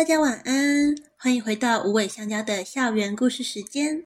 大家晚安，欢迎回到无尾香蕉的校园故事时间。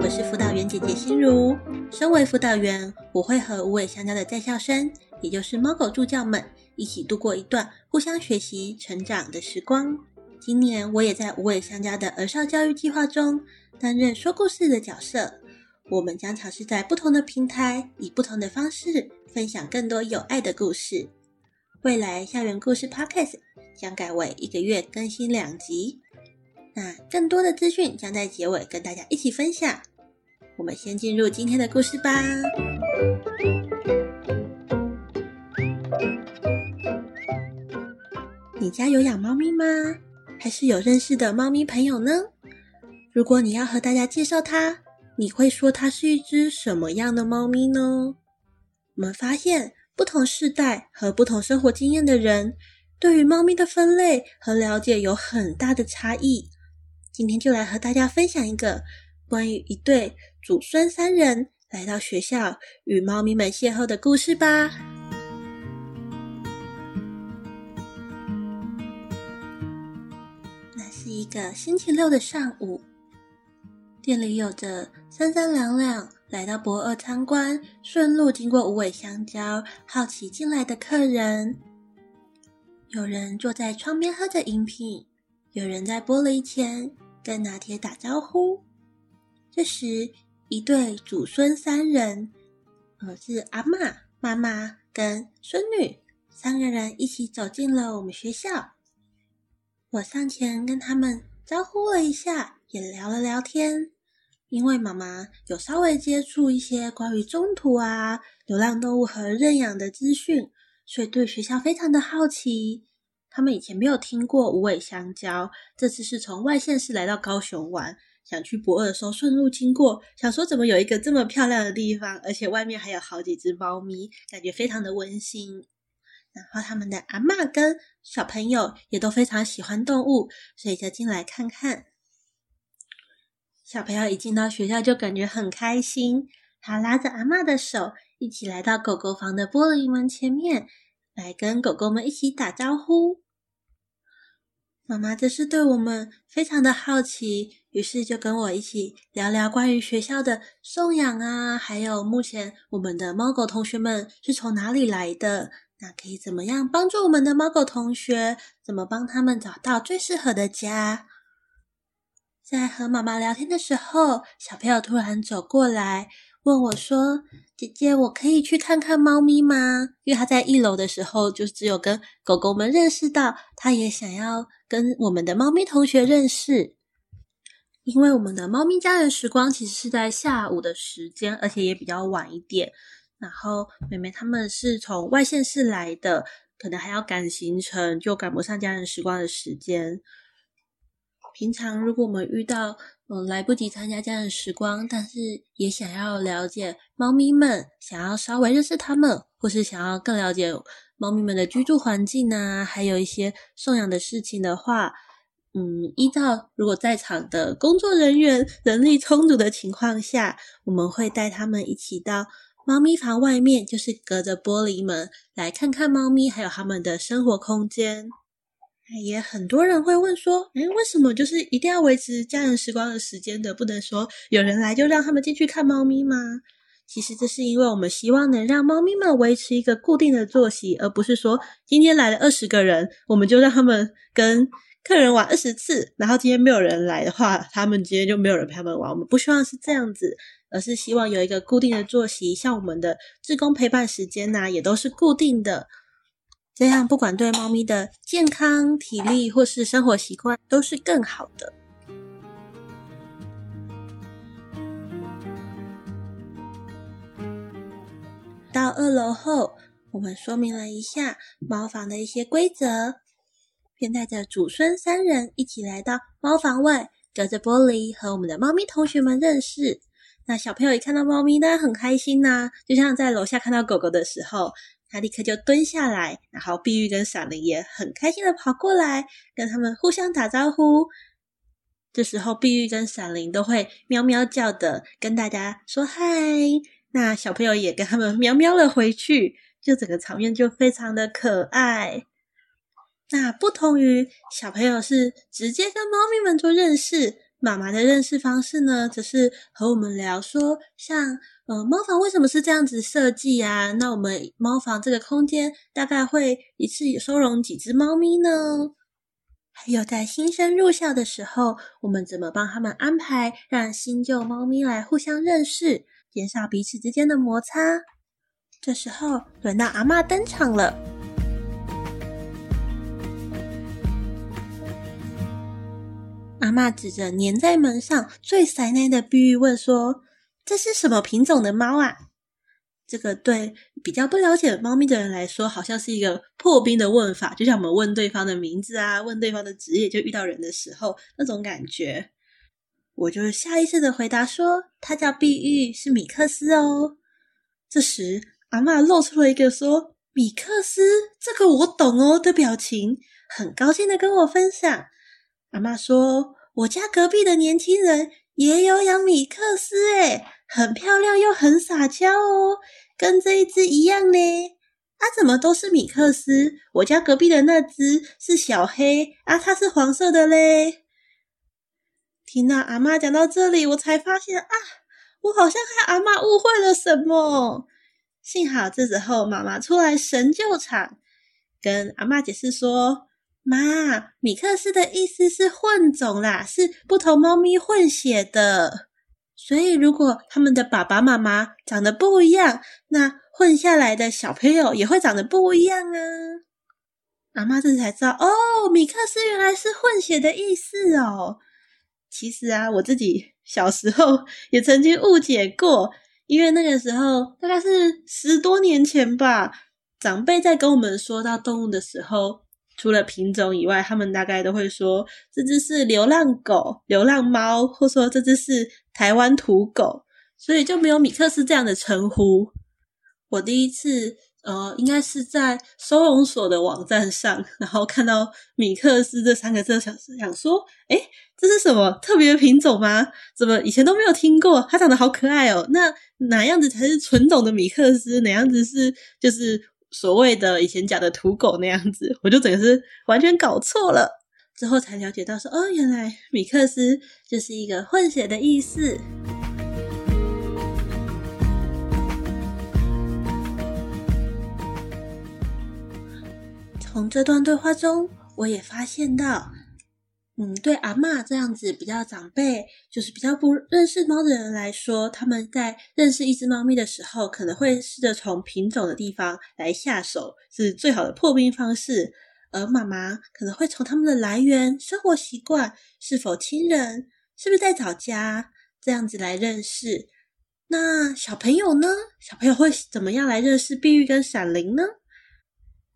我是辅导员姐姐心如，身为辅导员，我会和无尾香蕉的在校生，也就是猫狗助教们，一起度过一段互相学习、成长的时光。今年我也在无尾香蕉的儿少教育计划中担任说故事的角色。我们将尝试在不同的平台，以不同的方式分享更多有爱的故事。未来校园故事 Podcast 将改为一个月更新两集。那更多的资讯将在结尾跟大家一起分享。我们先进入今天的故事吧。你家有养猫咪吗？还是有认识的猫咪朋友呢？如果你要和大家介绍它，你会说它是一只什么样的猫咪呢？我们发现，不同世代和不同生活经验的人，对于猫咪的分类和了解有很大的差异。今天就来和大家分享一个关于一对祖孙三人来到学校与猫咪们邂逅的故事吧。那是一个星期六的上午。店里有着三三两两来到博二参观，顺路经过无尾香蕉，好奇进来的客人。有人坐在窗边喝着饮品，有人在玻璃前跟拿铁打招呼。这时，一对祖孙三人，呃，是阿嬷、妈妈跟孙女三个人一起走进了我们学校。我上前跟他们招呼了一下。也聊了聊天，因为妈妈有稍微接触一些关于中途啊、流浪动物和认养的资讯，所以对学校非常的好奇。他们以前没有听过无尾香蕉，这次是从外县市来到高雄玩，想去博二的时候顺路经过，想说怎么有一个这么漂亮的地方，而且外面还有好几只猫咪，感觉非常的温馨。然后他们的阿嬷跟小朋友也都非常喜欢动物，所以就进来看看。小朋友一进到学校就感觉很开心，他拉着阿嬷的手，一起来到狗狗房的玻璃门前面，来跟狗狗们一起打招呼。妈妈这是对我们非常的好奇，于是就跟我一起聊聊关于学校的送养啊，还有目前我们的猫狗同学们是从哪里来的，那可以怎么样帮助我们的猫狗同学，怎么帮他们找到最适合的家。在和妈妈聊天的时候，小朋友突然走过来问我说：“姐姐，我可以去看看猫咪吗？”因为他在一楼的时候，就只有跟狗狗们认识到，他也想要跟我们的猫咪同学认识。因为我们的猫咪家人时光其实是在下午的时间，而且也比较晚一点。然后妹妹他们是从外县市来的，可能还要赶行程，就赶不上家人时光的时间。平常如果我们遇到嗯来不及参加家人时光，但是也想要了解猫咪们，想要稍微认识它们，或是想要更了解猫咪们的居住环境啊，还有一些送养的事情的话，嗯，依照如果在场的工作人员人力充足的情况下，我们会带他们一起到猫咪房外面，就是隔着玻璃门来看看猫咪，还有他们的生活空间。也很多人会问说，诶，为什么就是一定要维持家人时光的时间的，不能说有人来就让他们进去看猫咪吗？其实这是因为我们希望能让猫咪们维持一个固定的作息，而不是说今天来了二十个人，我们就让他们跟客人玩二十次，然后今天没有人来的话，他们今天就没有人陪他们玩。我们不希望是这样子，而是希望有一个固定的作息，像我们的志工陪伴时间呐，也都是固定的。这样，不管对猫咪的健康、体力或是生活习惯，都是更好的。到二楼后，我们说明了一下猫房的一些规则，便带着祖孙三人一起来到猫房外，隔着玻璃和我们的猫咪同学们认识。那小朋友一看到猫咪，当然很开心呐、就像在楼下看到狗狗的时候。他立刻就蹲下来，然后碧玉跟闪灵也很开心的跑过来，跟他们互相打招呼。这时候，碧玉跟闪灵都会喵喵叫的跟大家说嗨。那小朋友也跟他们喵喵了回去，就整个场面就非常的可爱。那不同于小朋友是直接跟猫咪们做认识，妈妈的认识方式呢，则是和我们聊说，像呃猫房为什么是这样子设计啊？那我们猫房这个空间大概会一次收容几只猫咪呢？还有在新生入校的时候，我们怎么帮他们安排，让新旧猫咪来互相认识，减少彼此之间的摩擦？这时候轮到阿嬷登场了。阿嬷指着粘在门上最塞内的碧玉问说：“这是什么品种的猫啊？”这个对比较不了解猫咪的人来说，好像是一个破冰的问法，就像我们问对方的名字啊，问对方的职业，就遇到人的时候那种感觉。我就下意识的回答说：“它叫碧玉，是米克斯哦。”这时阿嬷露出了一个说：“米克斯，这个我懂哦”的表情，很高兴的跟我分享。阿妈说：“我家隔壁的年轻人也有养米克斯，诶，很漂亮又很撒娇哦，跟这一只一样呢。啊，怎么都是米克斯？我家隔壁的那只是小黑啊，它是黄色的嘞。”听到阿妈讲到这里，我才发现啊，我好像和阿妈误会了什么。幸好这时候妈妈出来神救场，跟阿妈解释说。妈，米克斯的意思是混种啦，是不同猫咪混血的。所以如果他们的爸爸妈妈长得不一样，那混下来的小朋友也会长得不一样啊。阿妈这才知道，哦，米克斯原来是混血的意思哦。其实啊，我自己小时候也曾经误解过，因为那个时候大概是十多年前吧，长辈在跟我们说到动物的时候。除了品种以外，他们大概都会说这只是流浪狗、流浪猫，或说这只是台湾土狗，所以就没有米克斯这样的称呼。我第一次呃，应该是在收容所的网站上，然后看到米克斯这三个字，想想说，诶，这是什么特别的品种吗？怎么以前都没有听过？它长得好可爱哦。那哪样子才是纯种的米克斯？哪样子是就是？所谓的以前讲的土狗那样子，我就整个是完全搞错了。之后才了解到说，哦，原来米克斯就是一个混血的意思。从这段对话中，我也发现到。嗯，对阿嬷这样子比较长辈，就是比较不认识猫的人来说，他们在认识一只猫咪的时候，可能会试着从品种的地方来下手，是最好的破冰方式。而妈妈可能会从他们的来源、生活习惯、是否亲人、是不是在找家这样子来认识。那小朋友呢？小朋友会怎么样来认识碧玉跟闪灵呢？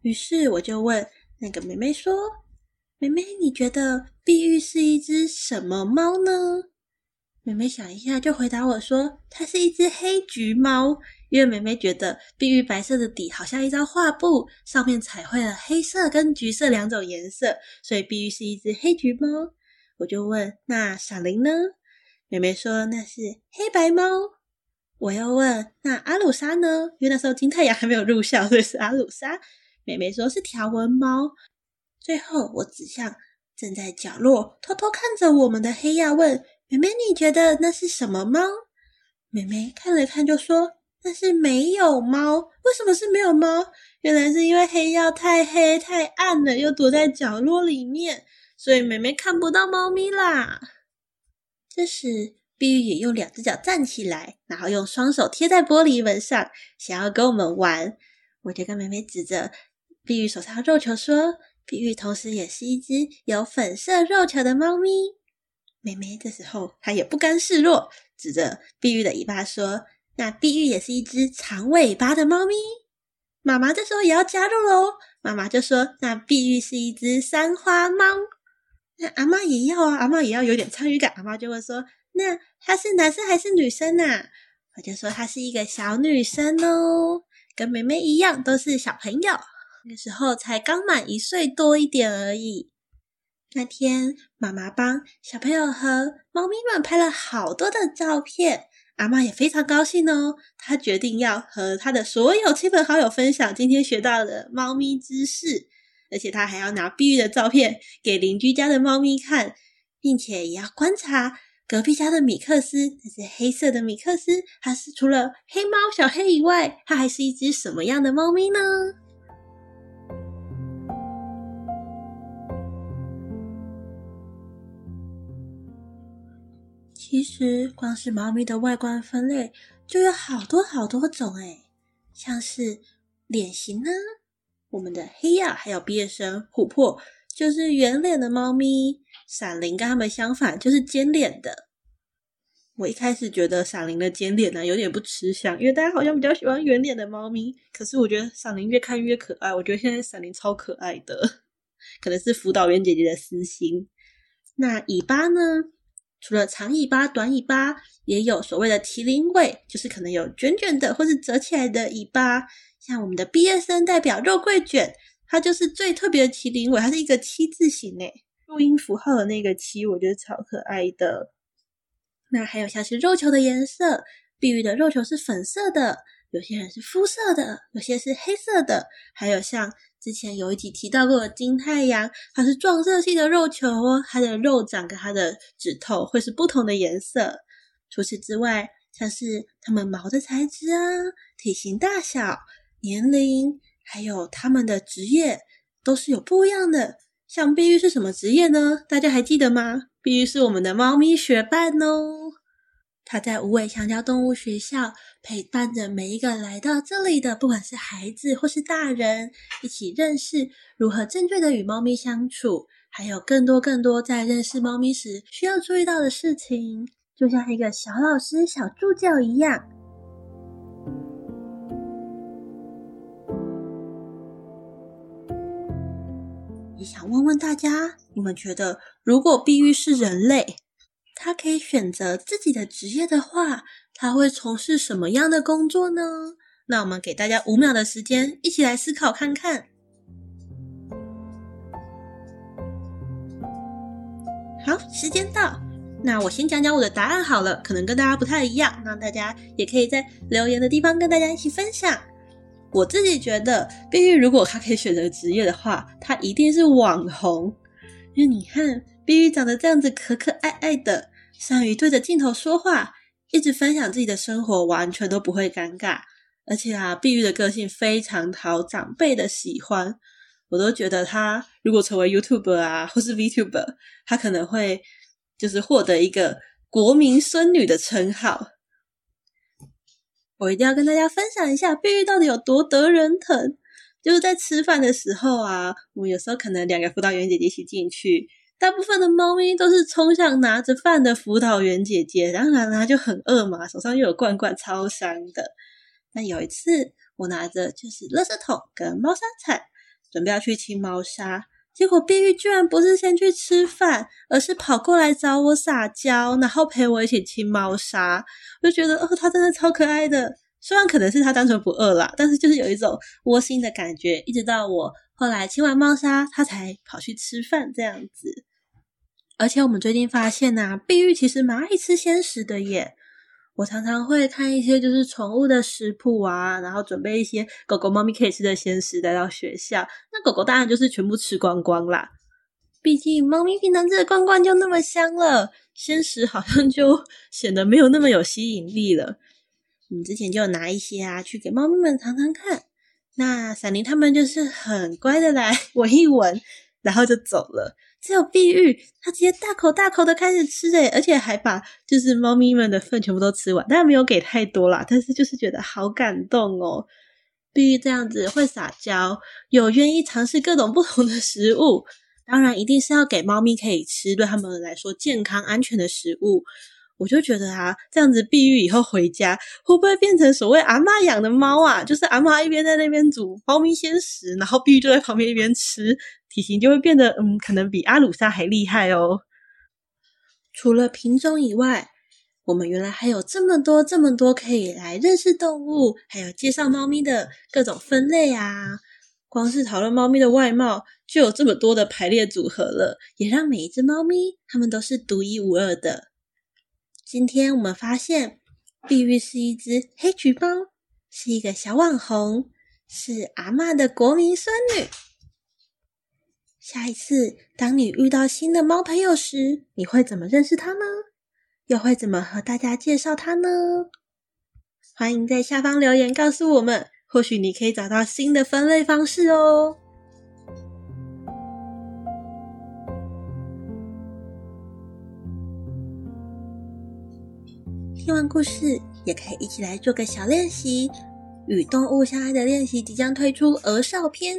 于是我就问那个妹妹说。妹妹，你觉得碧玉是一只什么猫呢？妹妹想一下，就回答我说：“它是一只黑橘猫。”因为妹妹觉得碧玉白色的底好像一张画布，上面彩绘了黑色跟橘色两种颜色，所以碧玉是一只黑橘猫。我就问：“那闪灵呢？”妹妹说：“那是黑白猫。”我又问：“那阿鲁莎呢？”因为那时候金太阳还没有入校，所以是阿鲁莎。妹妹说是条纹猫。最后，我指向正在角落偷偷看着我们的黑曜，问妹妹：“你觉得那是什么猫？”妹妹看了看，就说：“那是没有猫。为什么是没有猫？原来是因为黑曜太黑太暗了，又躲在角落里面，所以妹妹看不到猫咪啦。”这时，碧玉也用两只脚站起来，然后用双手贴在玻璃门上，想要跟我们玩。我就跟妹妹指着碧玉手上的肉球说。碧玉同时也是一只有粉色肉球的猫咪。妹妹这时候她也不甘示弱，指着碧玉的尾巴说：“那碧玉也是一只长尾巴的猫咪。”妈妈这时候也要加入喽，妈妈就说：“那碧玉是一只三花猫。”那阿嬷也要啊，阿嬷也要有点参与感。阿嬷就会说：“那她是男生还是女生啊？”我就说：“她是一个小女生哦，跟妹妹一样，都是小朋友。”那时候才刚满一岁多一点而已。那天，妈妈帮小朋友和猫咪们拍了好多的照片。阿妈也非常高兴哦，她决定要和她的所有亲朋好友分享今天学到的猫咪知识，而且她还要拿碧玉的照片给邻居家的猫咪看，并且也要观察隔壁家的米克斯，那是黑色的米克斯，它是除了黑猫小黑以外，它还是一只什么样的猫咪呢？其实，光是猫咪的外观分类就有好多好多种诶，像是脸型呢，我们的黑亚还有毕业生琥珀就是圆脸的猫咪，闪灵跟它们相反，就是尖脸的。我一开始觉得闪灵的尖脸呢有点不吃香，因为大家好像比较喜欢圆脸的猫咪。可是我觉得闪灵越看越可爱，我觉得现在闪灵超可爱的，可能是辅导员姐姐的私心。那尾巴呢？除了长尾巴、短尾巴，也有所谓的麒麟尾，就是可能有卷卷的或是折起来的尾巴。像我们的毕业生代表肉桂卷，它就是最特别的麒麟尾，它是一个七字形诶，注音符号的那个七，我觉得超可爱的。那还有像是肉球的颜色，碧玉的肉球是粉色的，有些人是肤色的，有些是黑色的，还有像。之前有一集提到过的金太阳，它是撞色系的肉球哦，它的肉掌跟它的指头会是不同的颜色。除此之外，像是它们毛的材质啊、体型大小、年龄，还有它们的职业，都是有不一样的。像碧玉是什么职业呢？大家还记得吗？碧玉是我们的猫咪学伴哦。他在无尾香蕉动物学校陪伴着每一个来到这里的，不管是孩子或是大人，一起认识如何正确的与猫咪相处，还有更多更多在认识猫咪时需要注意到的事情，就像一个小老师、小助教一样。也想问问大家，你们觉得如果碧玉是人类？他可以选择自己的职业的话，他会从事什么样的工作呢？那我们给大家五秒的时间，一起来思考看看。好，时间到，那我先讲讲我的答案好了，可能跟大家不太一样，那大家也可以在留言的地方跟大家一起分享。我自己觉得，碧玉如果他可以选择职业的话，他一定是网红，因为你看。碧玉长得这样子可可爱爱的，善于对着镜头说话，一直分享自己的生活，完全都不会尴尬。而且啊，碧玉的个性非常讨长辈的喜欢，我都觉得她如果成为 YouTuber 啊，或是 VTuber，她可能会就是获得一个国民孙女的称号。我一定要跟大家分享一下，碧玉到底有多得人疼。就是在吃饭的时候啊，我们有时候可能两个辅导员姐姐一起进去。大部分的猫咪都是冲向拿着饭的辅导员姐姐，当然啦，就很饿嘛，手上又有罐罐，超香的。那有一次，我拿着就是垃圾桶跟猫砂铲，准备要去清猫砂，结果碧玉居然不是先去吃饭，而是跑过来找我撒娇，然后陪我一起清猫砂。我就觉得，哦，它真的超可爱的。虽然可能是它单纯不饿啦，但是就是有一种窝心的感觉。一直到我后来清完猫砂，它才跑去吃饭这样子。而且我们最近发现呐，碧玉其实蛮爱吃鲜食的耶。我常常会看一些就是宠物的食谱啊，然后准备一些狗狗、猫咪可以吃的鲜食带到学校。那狗狗当然就是全部吃光光啦。毕竟猫咪平常吃的罐罐就那么香了，鲜食好像就显得没有那么有吸引力了。我们之前就拿一些啊去给猫咪们尝尝看。那闪灵他们就是很乖的来 闻一闻，然后就走了。只有碧玉，它直接大口大口的开始吃诶，而且还把就是猫咪们的粪全部都吃完，当然没有给太多啦，但是就是觉得好感动哦。碧玉这样子会撒娇，有愿意尝试各种不同的食物，当然一定是要给猫咪可以吃，对他们来说健康安全的食物。我就觉得啊，这样子碧玉以后回家会不会变成所谓阿嬷养的猫啊？就是阿嬷一边在那边煮猫咪鲜食，然后碧玉就在旁边一边吃。体型就会变得，嗯，可能比阿鲁莎还厉害哦。除了品种以外，我们原来还有这么多、这么多可以来认识动物，还有介绍猫咪的各种分类啊。光是讨论猫咪的外貌，就有这么多的排列组合了，也让每一只猫咪它们都是独一无二的。今天我们发现，碧玉是一只黑橘猫，是一个小网红，是阿嬷的国民孙女。下一次，当你遇到新的猫朋友时，你会怎么认识它呢？又会怎么和大家介绍它呢？欢迎在下方留言告诉我们，或许你可以找到新的分类方式哦。听完故事，也可以一起来做个小练习，与动物相爱的练习即将推出儿少篇。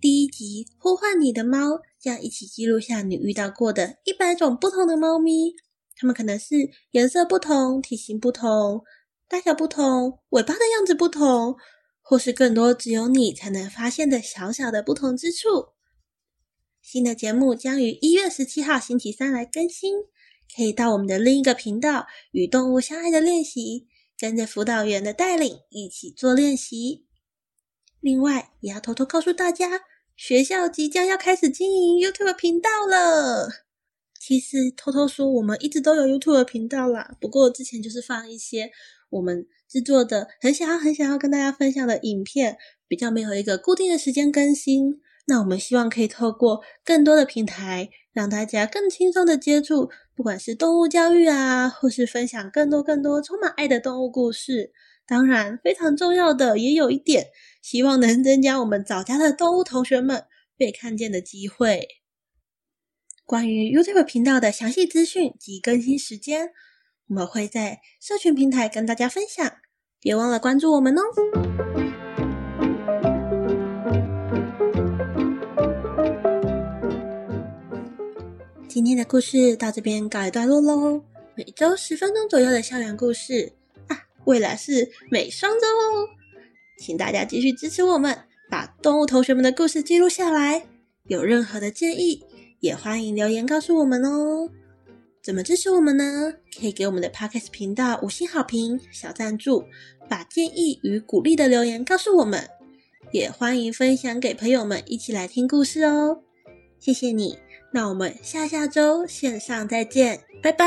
第一集呼唤你的猫，将一起记录下你遇到过的一百种不同的猫咪。它们可能是颜色不同、体型不同、大小不同、尾巴的样子不同，或是更多只有你才能发现的小小的不同之处。新的节目将于一月十七号星期三来更新，可以到我们的另一个频道“与动物相爱的练习”，跟着辅导员的带领一起做练习。另外，也要偷偷告诉大家。学校即将要开始经营 YouTube 频道了。其实偷偷说，我们一直都有 YouTube 频道啦。不过之前就是放一些我们制作的很想要、很想要跟大家分享的影片，比较没有一个固定的时间更新。那我们希望可以透过更多的平台，让大家更轻松的接触，不管是动物教育啊，或是分享更多更多充满爱的动物故事。当然，非常重要的也有一点。希望能增加我们早家的动物同学们被看见的机会。关于 YouTube 频道的详细资讯及更新时间，我们会在社群平台跟大家分享，别忘了关注我们哦。今天的故事到这边告一段落喽。每周十分钟左右的校园故事啊，未来是每双周哦。请大家继续支持我们，把动物同学们的故事记录下来。有任何的建议，也欢迎留言告诉我们哦。怎么支持我们呢？可以给我们的 Podcast 频道五星好评、小赞助，把建议与鼓励的留言告诉我们。也欢迎分享给朋友们一起来听故事哦。谢谢你，那我们下下周线上再见，拜拜。